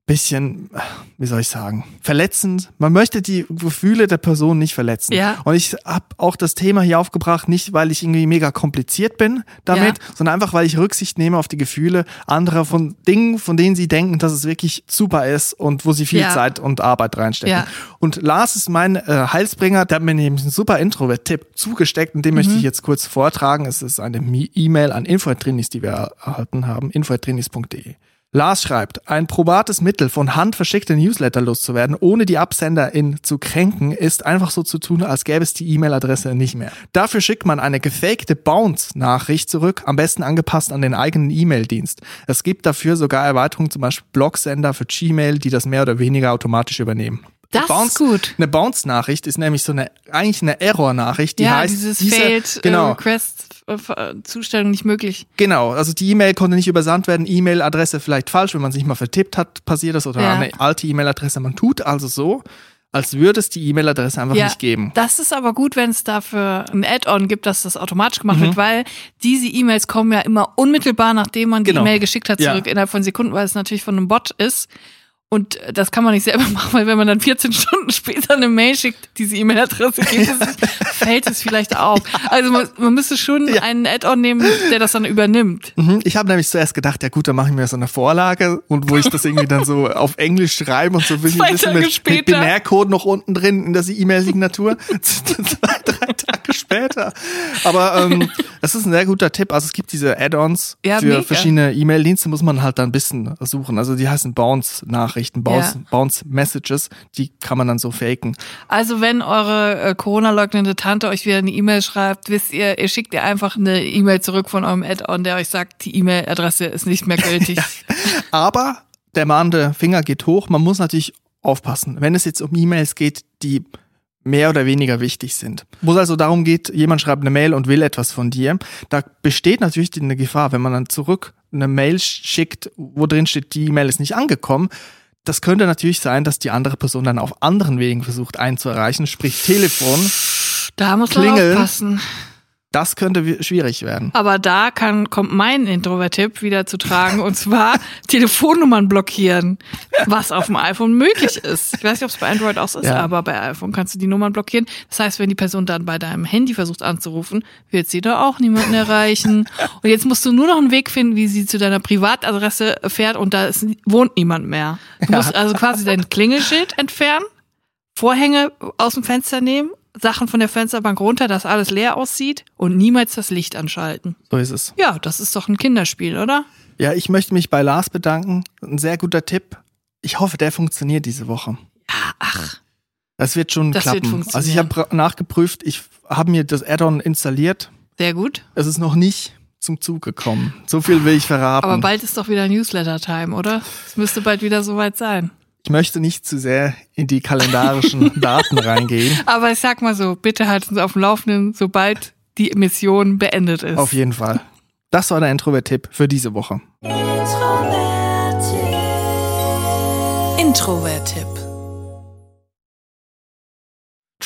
bisschen, wie soll ich sagen, verletzend. Man möchte die Gefühle der Person nicht verletzen. Ja. Und ich habe auch das Thema hier aufgebracht, nicht weil ich irgendwie mega kompliziert bin damit, Ja. sondern einfach, weil ich Rücksicht nehme auf die Gefühle anderer von Dingen, von denen sie denken, dass es wirklich super ist und wo sie viel Ja. Zeit und Arbeit reinstecken. Ja. Und Lars ist mein äh, Heilsbringer, der hat mir nämlich einen super Introvert-Tipp zugesteckt und den möchte Mhm. ich jetzt kurz vortragen. Es ist eine E-Mail an Infotrinis, die wir er- erhalten haben, infotrinis.de. Lars schreibt, ein probates Mittel, von Hand verschickte Newsletter loszuwerden, ohne die Absenderin zu kränken, ist einfach so zu tun, als gäbe es die E-Mail-Adresse nicht mehr. Dafür schickt man eine gefakte Bounce-Nachricht zurück, am besten angepasst an den eigenen E-Mail-Dienst. Es gibt dafür sogar Erweiterungen, zum Beispiel Blogsender für Gmail, die das mehr oder weniger automatisch übernehmen. Das ist gut. Eine Bounce-Nachricht ist nämlich so eine, eigentlich eine Error-Nachricht, die ja, heißt, dieses diese, Failed genau, Request äh, Zustellung nicht möglich. Genau, also die E-Mail konnte nicht übersandt werden, E-Mail-Adresse vielleicht falsch, wenn man sich mal vertippt hat, passiert das oder Ja. eine alte E-Mail-Adresse. Man tut also so, als würde es die E-Mail-Adresse einfach nicht geben. Das ist aber gut, wenn es dafür ein Add-on gibt, dass das automatisch gemacht Mhm. wird, weil diese E-Mails kommen ja immer unmittelbar, nachdem man die Genau. E-Mail geschickt hat, Ja. zurück innerhalb von Sekunden, weil es natürlich von einem Bot ist. Und das kann man nicht selber machen, weil wenn man dann 14 Stunden später eine Mail schickt, diese E-Mail-Adresse gibt fällt es vielleicht auf. Also man, man müsste schon Ja. einen Add-on nehmen, der das dann übernimmt. Mhm. Ich habe nämlich zuerst gedacht, ja gut, dann mache ich mir so eine Vorlage und wo ich das irgendwie dann so auf Englisch schreibe und so ein bisschen mit, mit. Binärcode noch unten drin in der E-Mail-Signatur. Zwei, drei Tage später. Aber ähm, das ist ein sehr guter Tipp. Also es gibt diese Add-ons Ja, für mega. verschiedene E-Mail-Dienste, muss man halt dann ein bisschen suchen. Also die heißen Bounce-Nachrichten, Bounce, Ja. Bounce-Messages, die kann man dann so faken. Also wenn eure äh, Corona-leugnende Tante euch wieder eine E-Mail schreibt, wisst ihr, ihr schickt ihr einfach eine E-Mail zurück von eurem Add-on, der euch sagt, die E-Mail-Adresse ist nicht mehr gültig. Aber der mahnende Finger geht hoch. Man muss natürlich aufpassen, wenn es jetzt um E-Mails geht, die mehr oder weniger wichtig sind. Wo es also darum geht, jemand schreibt eine Mail und will etwas von dir, da besteht natürlich eine Gefahr, wenn man dann zurück eine Mail schickt, wo drin steht, die E-Mail ist nicht angekommen. Das könnte natürlich sein, dass die andere Person dann auf anderen Wegen versucht einzuerreichen, sprich Telefon. Da muss man Klingeln. aufpassen. Das könnte wi- schwierig werden. Aber da kann, kommt mein Introvert-Tipp wieder zu tragen, und zwar Telefonnummern blockieren, was auf dem iPhone möglich ist. Ich weiß nicht, ob es bei Android auch so ist, Ja. aber bei iPhone kannst du die Nummern blockieren. Das heißt, wenn die Person dann bei deinem Handy versucht anzurufen, wird sie da auch niemanden erreichen. Und jetzt musst du nur noch einen Weg finden, wie sie zu deiner Privatadresse fährt und da ist, wohnt niemand mehr. Du musst also quasi dein Klingelschild entfernen, Vorhänge aus dem Fenster nehmen, Sachen von der Fensterbank runter, dass alles leer aussieht und niemals das Licht anschalten. So ist es. Ja, das ist doch ein Kinderspiel, oder? Ja, ich möchte mich bei Lars bedanken. Ein sehr guter Tipp. Ich hoffe, der funktioniert diese Woche. Ja, ach. Das wird schon Das wird klappen. funktionieren. also ich habe nachgeprüft, ich habe mir das Add-on installiert. Sehr gut. Es ist noch nicht zum Zug gekommen. So viel will ich verraten. Aber bald ist doch wieder Newsletter-Time, oder? Es müsste bald wieder soweit sein. Ich möchte nicht zu sehr in die kalendarischen Daten reingehen. Aber ich sag mal so, bitte halten Sie auf dem Laufenden, sobald die Mission beendet ist. Auf jeden Fall. Das war der Introvert-Tipp für diese Woche. Introvert-Tipp.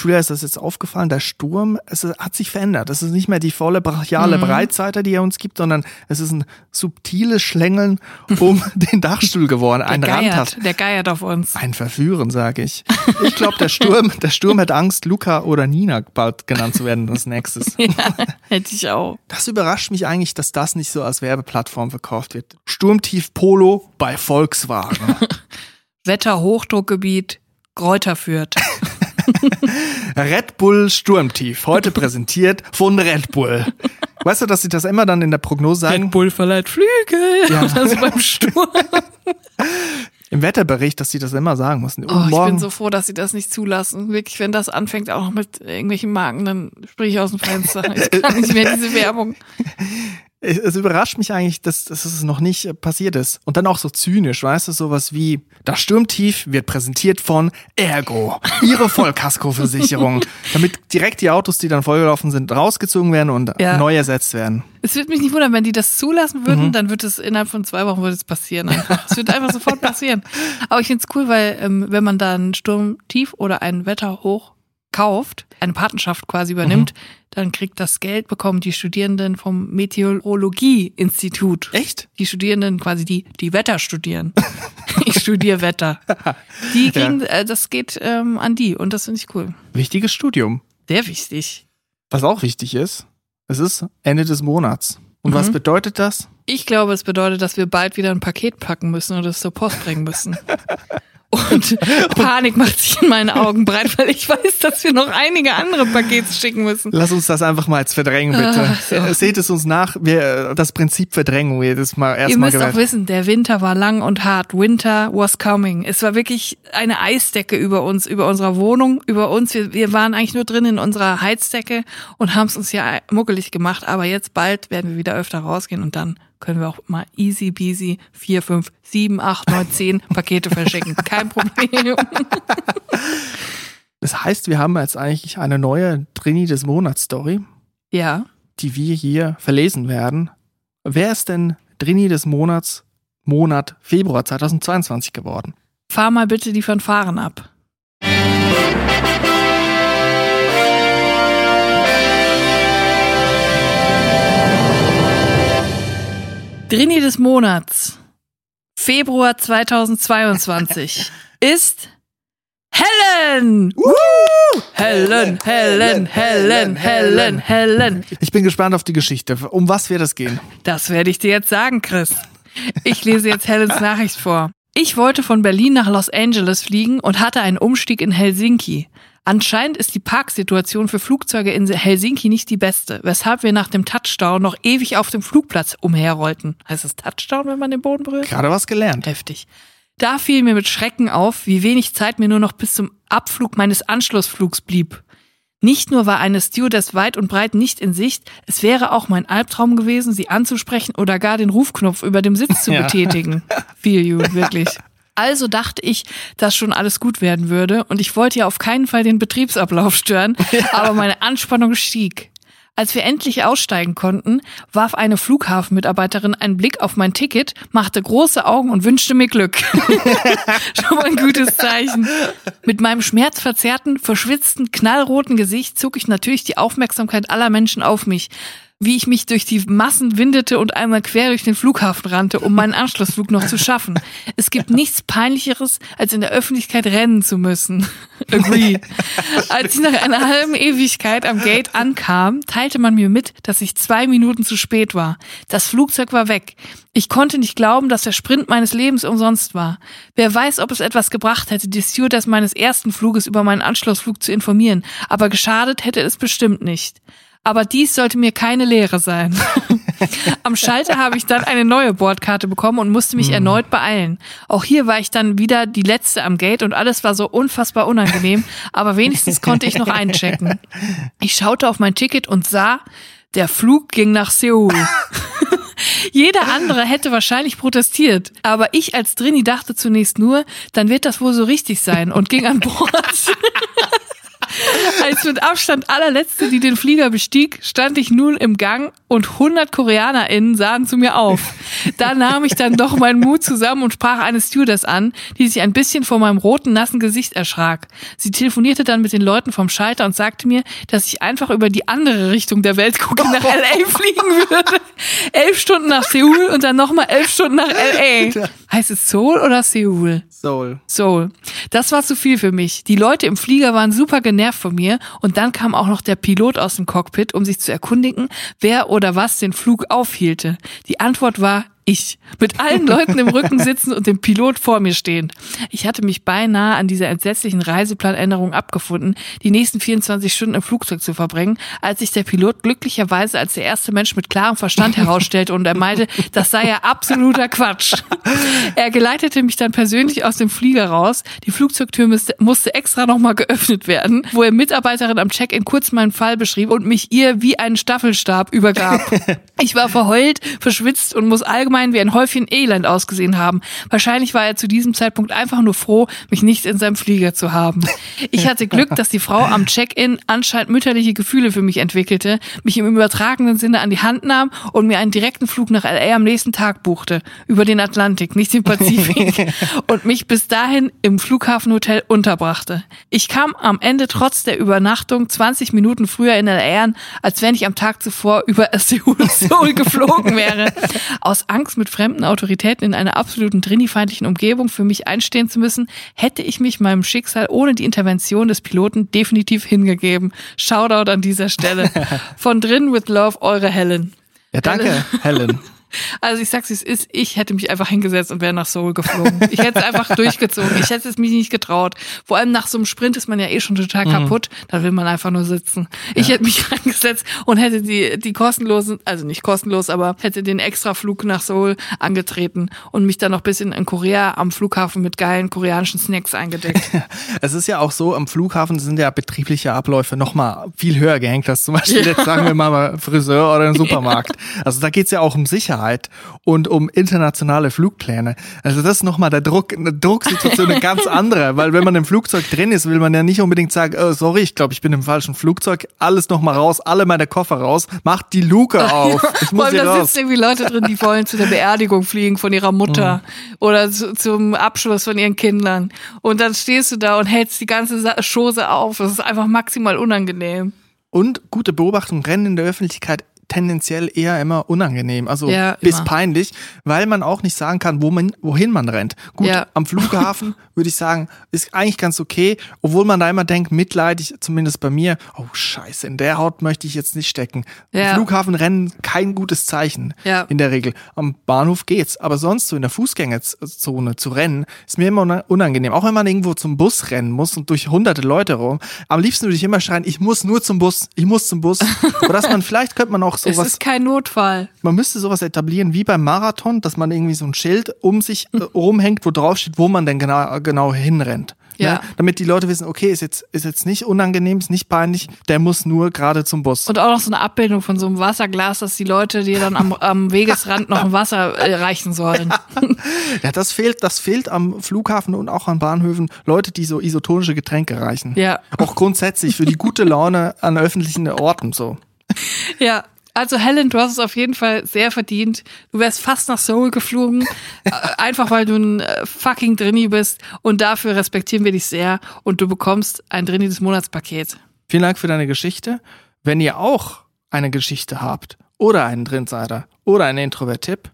Julia ist das jetzt aufgefallen, der Sturm, es hat sich verändert. Es ist nicht mehr die volle brachiale Breitseite, die er uns gibt, sondern es ist ein subtiles Schlängeln um den Dachstuhl geworden. Ein der Rand geiert, hat. der geiert auf uns. Ein Verführen, sage ich. Ich glaube, der Sturm, der Sturm hat Angst, Luca oder Nina bald genannt zu werden als nächstes. Ja, hätte ich auch. Das überrascht mich eigentlich, dass das nicht so als Werbeplattform verkauft wird. Sturmtief Polo bei Volkswagen. Wetterhochdruckgebiet Kräuter führt. Red Bull Sturmtief, heute präsentiert von Red Bull. Weißt du, dass sie das immer dann in der Prognose sagen? Red Bull verleiht Flügel. Ja. Das beim Sturm. Im Wetterbericht, dass sie das immer sagen müssen. Oh, ich bin so froh, dass sie das nicht zulassen. Wirklich, wenn das anfängt, auch noch mit irgendwelchen Marken, dann sprich ich aus dem Fenster. Ich kann nicht mehr diese Werbung. Es, überrascht mich eigentlich, dass, dass es noch nicht passiert ist. Und dann auch so zynisch, weißt du, sowas wie, das Sturmtief wird präsentiert von Ergo, ihre Vollkaskoversicherung, damit direkt die Autos, die dann vollgelaufen sind, rausgezogen werden und Ja. neu ersetzt werden. Es würde mich nicht wundern, wenn die das zulassen würden, dann wird es innerhalb von zwei Wochen würde es passieren. Es wird einfach sofort passieren. Aber ich finde es cool, weil ähm, wenn man da einen Sturm tief oder ein Wetter hoch kauft, eine Patenschaft quasi übernimmt, dann kriegt das Geld, bekommen die Studierenden vom Meteorologie-Institut. Echt? Die Studierenden quasi, die, die Wetter studieren. ich studiere Wetter. Die kriegen, äh, das geht ähm, an die und das finde ich cool. Wichtiges Studium. Sehr wichtig. Was auch wichtig ist, es ist Ende des Monats. Und was Mhm. bedeutet das? Ich glaube, es bedeutet, dass wir bald wieder ein Paket packen müssen und es zur Post bringen müssen. Und Panik macht sich in meinen Augen breit, weil ich weiß, dass wir noch einige andere Pakete schicken müssen. Lass uns das einfach mal jetzt verdrängen, bitte. Ach so. Äh, Seht es uns nach, wir, das Prinzip Verdrängung jedes Mal Ihr erstmal müsst auch gewählt. wissen, der Winter war lang und hart. Winter was coming. Es war wirklich eine Eisdecke über uns, über unserer Wohnung, über uns. Wir, wir waren eigentlich nur drin in unserer Heizdecke und haben es uns ja muckelig gemacht. Aber jetzt bald werden wir wieder öfter rausgehen und dann können wir auch mal easy peasy vier, fünf, sieben, acht, neun, zehn Pakete verschicken. Kein Problem. Das heißt, wir haben jetzt eigentlich eine neue Trini des Monats Story, Ja. die wir hier verlesen werden. Wer ist denn Trini des Monats Monat Februar 2022 geworden? Fahr mal bitte die Fanfaren ab. Drini des Monats, Februar 2022, ist Helen! Helen, Helen, Helen, Helen, Helen. Ich bin gespannt auf die Geschichte. Um was wird es gehen? Das werde ich dir jetzt sagen, Chris. Ich lese jetzt Helens Nachricht vor. Ich wollte von Berlin nach Los Angeles fliegen und hatte einen Umstieg in Helsinki. Anscheinend ist die Parksituation für Flugzeuge in Helsinki nicht die beste, weshalb wir nach dem Touchdown noch ewig auf dem Flugplatz umherrollten. Heißt es Touchdown, wenn man den Boden berührt? Gerade was gelernt. Heftig. Da fiel mir mit Schrecken auf, wie wenig Zeit mir nur noch bis zum Abflug meines Anschlussflugs blieb. Nicht nur war eine Stewardess weit und breit nicht in Sicht, es wäre auch mein Albtraum gewesen, sie anzusprechen oder gar den Rufknopf über dem Sitz zu Ja. betätigen. Feel you, wirklich. Also dachte ich, dass schon alles gut werden würde und ich wollte ja auf keinen Fall den Betriebsablauf stören, aber meine Anspannung stieg. Als wir endlich aussteigen konnten, warf eine Flughafenmitarbeiterin einen Blick auf mein Ticket, machte große Augen und wünschte mir Glück. Schon mal ein gutes Zeichen. Mit meinem schmerzverzerrten, verschwitzten, knallroten Gesicht zog ich natürlich die Aufmerksamkeit aller Menschen auf mich. Wie ich mich durch die Massen windete und einmal quer durch den Flughafen rannte, um meinen Anschlussflug noch zu schaffen. Es gibt nichts peinlicheres, als in der Öffentlichkeit rennen zu müssen. Agree. Als ich nach einer halben Ewigkeit am Gate ankam, teilte man mir mit, dass ich zwei Minuten zu spät war. Das Flugzeug war weg. Ich konnte nicht glauben, dass der Sprint meines Lebens umsonst war. Wer weiß, ob es etwas gebracht hätte, die Stewardess meines ersten Fluges über meinen Anschlussflug zu informieren, aber geschadet hätte es bestimmt nicht. Aber dies sollte mir keine Lehre sein. Am Schalter habe ich dann eine neue Bordkarte bekommen und musste mich erneut beeilen. Auch hier war ich dann wieder die letzte am Gate und alles war so unfassbar unangenehm, aber wenigstens konnte ich noch einchecken. Ich schaute auf mein Ticket und sah, der Flug ging nach Seoul. Jeder andere hätte wahrscheinlich protestiert, aber ich als Drini dachte zunächst nur, dann wird das wohl so richtig sein und ging an Bord. Als mit Abstand allerletzte, die den Flieger bestieg, stand ich nun im Gang und 100 KoreanerInnen sahen zu mir auf. Da nahm ich dann doch meinen Mut zusammen und sprach eine Stewardess an, die sich ein bisschen vor meinem roten, nassen Gesicht erschrak. Sie telefonierte dann mit den Leuten vom Schalter und sagte mir, dass ich einfach über die andere Richtung der Weltkugel nach L.A. fliegen würde. Elf Stunden nach Seoul und dann nochmal elf Stunden nach L.A. Heißt es Seoul oder Seoul? Soul. Soul. Das war zu viel für mich. Die Leute im Flieger waren super genervt von mir und dann kam auch noch der Pilot aus dem Cockpit, um sich zu erkundigen, wer oder was den Flug aufhielte. Die Antwort war ich. Mit allen Leuten im Rücken sitzen und dem Pilot vor mir stehen. Ich hatte mich beinahe an dieser entsetzlichen Reiseplanänderung abgefunden, die nächsten 24 Stunden im Flugzeug zu verbringen, als sich der Pilot glücklicherweise als der erste Mensch mit klarem Verstand herausstellte und er meinte, das sei ja absoluter Quatsch. Er geleitete mich dann persönlich aus dem Flieger raus. Die Flugzeugtür musste, musste extra nochmal geöffnet werden, wo er Mitarbeiterin am Check-in kurz meinen Fall beschrieb und mich ihr wie einen Staffelstab übergab. Ich war verheult, verschwitzt und muss allgemein allgemein wie ein Häufchen Elend ausgesehen haben. Wahrscheinlich war er zu diesem Zeitpunkt einfach nur froh, mich nicht in seinem Flieger zu haben. Ich hatte Glück, dass die Frau am Check-in anscheinend mütterliche Gefühle für mich entwickelte, mich im übertragenen Sinne an die Hand nahm und mir einen direkten Flug nach LA am nächsten Tag buchte. Über den Atlantik, nicht den Pazifik. und mich bis dahin im Flughafenhotel unterbrachte. Ich kam am Ende trotz der Übernachtung 20 Minuten früher in LA an, als wenn ich am Tag zuvor über Seoul, Seoul geflogen wäre. Aus Angst Angst, mit fremden Autoritäten in einer absoluten Trini-feindlichen Umgebung für mich einstehen zu müssen, hätte ich mich meinem Schicksal ohne die Intervention des Piloten definitiv hingegeben. Shoutout an dieser Stelle. Von drin with love, eure Helen. Ja, danke, Helen. Also ich sag's, wie es ist, ich hätte mich einfach hingesetzt und wäre nach Seoul geflogen. Ich hätte es einfach durchgezogen. Ich hätte es mich nicht getraut. Vor allem nach so einem Sprint ist man ja eh schon total mhm. kaputt. Da will man einfach nur sitzen. Ja. Ich hätte mich reingesetzt und hätte die, die kostenlosen, also nicht kostenlos, aber hätte den Extraflug nach Seoul angetreten und mich dann noch bisschen in Korea am Flughafen mit geilen koreanischen Snacks eingedeckt. es ist ja auch so, am Flughafen sind ja betriebliche Abläufe nochmal viel höher gehängt als zum Beispiel ja. jetzt sagen wir mal Friseur oder ein Supermarkt. Ja. Also da geht's ja auch um Sicherheit. Sicherheit und um internationale Flugpläne. Also das ist nochmal der Druck, eine Drucksituation eine ganz andere, weil wenn man im Flugzeug drin ist, will man ja nicht unbedingt sagen, oh, sorry, ich glaube, ich bin im falschen Flugzeug, alles nochmal raus, alle meine Koffer raus, macht die Luke auf. Ich muss hier da sitzen irgendwie Leute drin, die wollen zu der Beerdigung fliegen von ihrer Mutter mhm. oder zu, zum Abschluss von ihren Kindern. Und dann stehst du da und hältst die ganze Chose auf. Das ist einfach maximal unangenehm. Und gute Beobachtung, Rennen in der Öffentlichkeit tendenziell eher immer unangenehm, also ja, bis immer. peinlich, weil man auch nicht sagen kann, wo man, wohin man rennt. Gut, ja. am Flughafen würde ich sagen, ist eigentlich ganz okay, obwohl man da immer denkt, mitleidig, zumindest bei mir, oh scheiße, in der Haut möchte ich jetzt nicht stecken. Ja. Flughafenrennen kein gutes Zeichen ja. in der Regel. Am Bahnhof geht's, aber sonst so in der Fußgängerzone zu rennen, ist mir immer unangenehm. Auch wenn man irgendwo zum Bus rennen muss und durch hunderte Leute rum. Am liebsten würde ich immer schreien, ich muss nur zum Bus, ich muss zum Bus. Oder dass man, vielleicht könnte man auch sowas. Es ist kein Notfall. Man müsste sowas etablieren wie beim Marathon, dass man irgendwie so ein Schild um sich äh, rumhängt, wo drauf steht, wo man denn genau genau hinrennt. Ne? Ja. Ne? Damit die Leute wissen, okay, ist jetzt, ist jetzt nicht unangenehm, ist nicht peinlich, der muss nur gerade zum Bus. Und auch noch so eine Abbildung von so einem Wasserglas, dass die Leute dir dann am, am Wegesrand noch ein Wasser äh, reichen sollen. ja, das fehlt, das fehlt am Flughafen und auch an Bahnhöfen. Leute, die so isotonische Getränke reichen. Ja. Auch grundsätzlich für die gute Laune an öffentlichen Orten so. Ja, also Helen, du hast es auf jeden Fall sehr verdient. Du wärst fast nach Seoul geflogen, äh, einfach weil du ein äh, fucking Drini bist und dafür respektieren wir dich sehr und du bekommst ein Drini des Monatspaket. Vielen Dank für deine Geschichte. Wenn ihr auch eine Geschichte habt oder einen Drinsider oder einen Introvert-Tipp,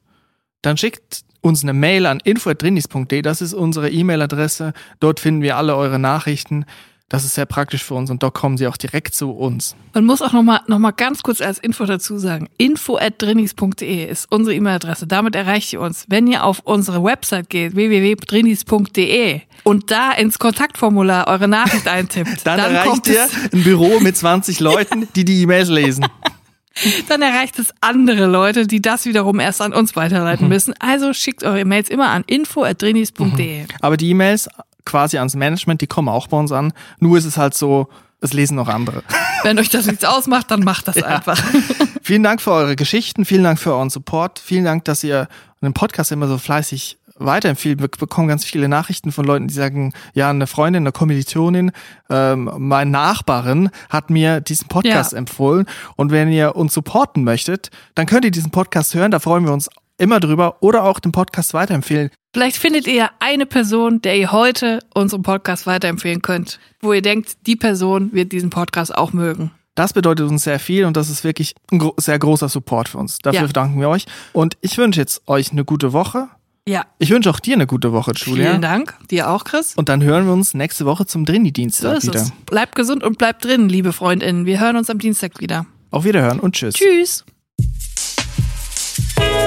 dann schickt uns eine Mail an info.drinis.de, das ist unsere E-Mail-Adresse. Dort finden wir alle eure Nachrichten. Das ist sehr praktisch für uns und dort kommen sie auch direkt zu uns. Man muss auch nochmal noch mal ganz kurz als Info dazu sagen, info at drinis.de ist unsere E-Mail-Adresse. Damit erreicht ihr uns. Wenn ihr auf unsere Website geht, www.drinis.de und da ins Kontaktformular eure Nachricht eintippt, dann, dann erreicht ihr ein Büro mit 20 Leuten, die die E-Mails lesen. Dann erreicht es andere Leute, die das wiederum erst an uns weiterleiten mhm. müssen. Also schickt eure E-Mails immer an info.drinis.de. Mhm. Aber die E-Mails quasi ans Management, die kommen auch bei uns an. Nur ist es halt so, es lesen noch andere. Wenn euch das nichts ausmacht, dann macht das ja. einfach. vielen Dank für eure Geschichten, vielen Dank für euren Support, vielen Dank, dass ihr den Podcast immer so fleißig weiterempfehlen. Wir bekommen ganz viele Nachrichten von Leuten, die sagen, ja, eine Freundin, eine Kommilitonin, ähm, meine Nachbarin hat mir diesen Podcast Ja. empfohlen. Und wenn ihr uns supporten möchtet, dann könnt ihr diesen Podcast hören. Da freuen wir uns immer drüber. Oder auch den Podcast weiterempfehlen. Vielleicht findet ihr eine Person, der ihr heute unseren Podcast weiterempfehlen könnt, wo ihr denkt, die Person wird diesen Podcast auch mögen. Das bedeutet uns sehr viel und das ist wirklich ein gro sehr großer Support für uns. Dafür Ja. danken wir euch. Und ich wünsche jetzt euch eine gute Woche. Ja, Ich wünsche auch dir eine gute Woche, Julia. vielen Dank. Dir auch, Chris. Und dann hören wir uns nächste Woche zum So Drini-Dienstag ist wieder. es. Bleibt gesund und bleibt drin, liebe FreundInnen. Wir hören uns am Dienstag wieder. Auf Wiederhören und tschüss. Tschüss.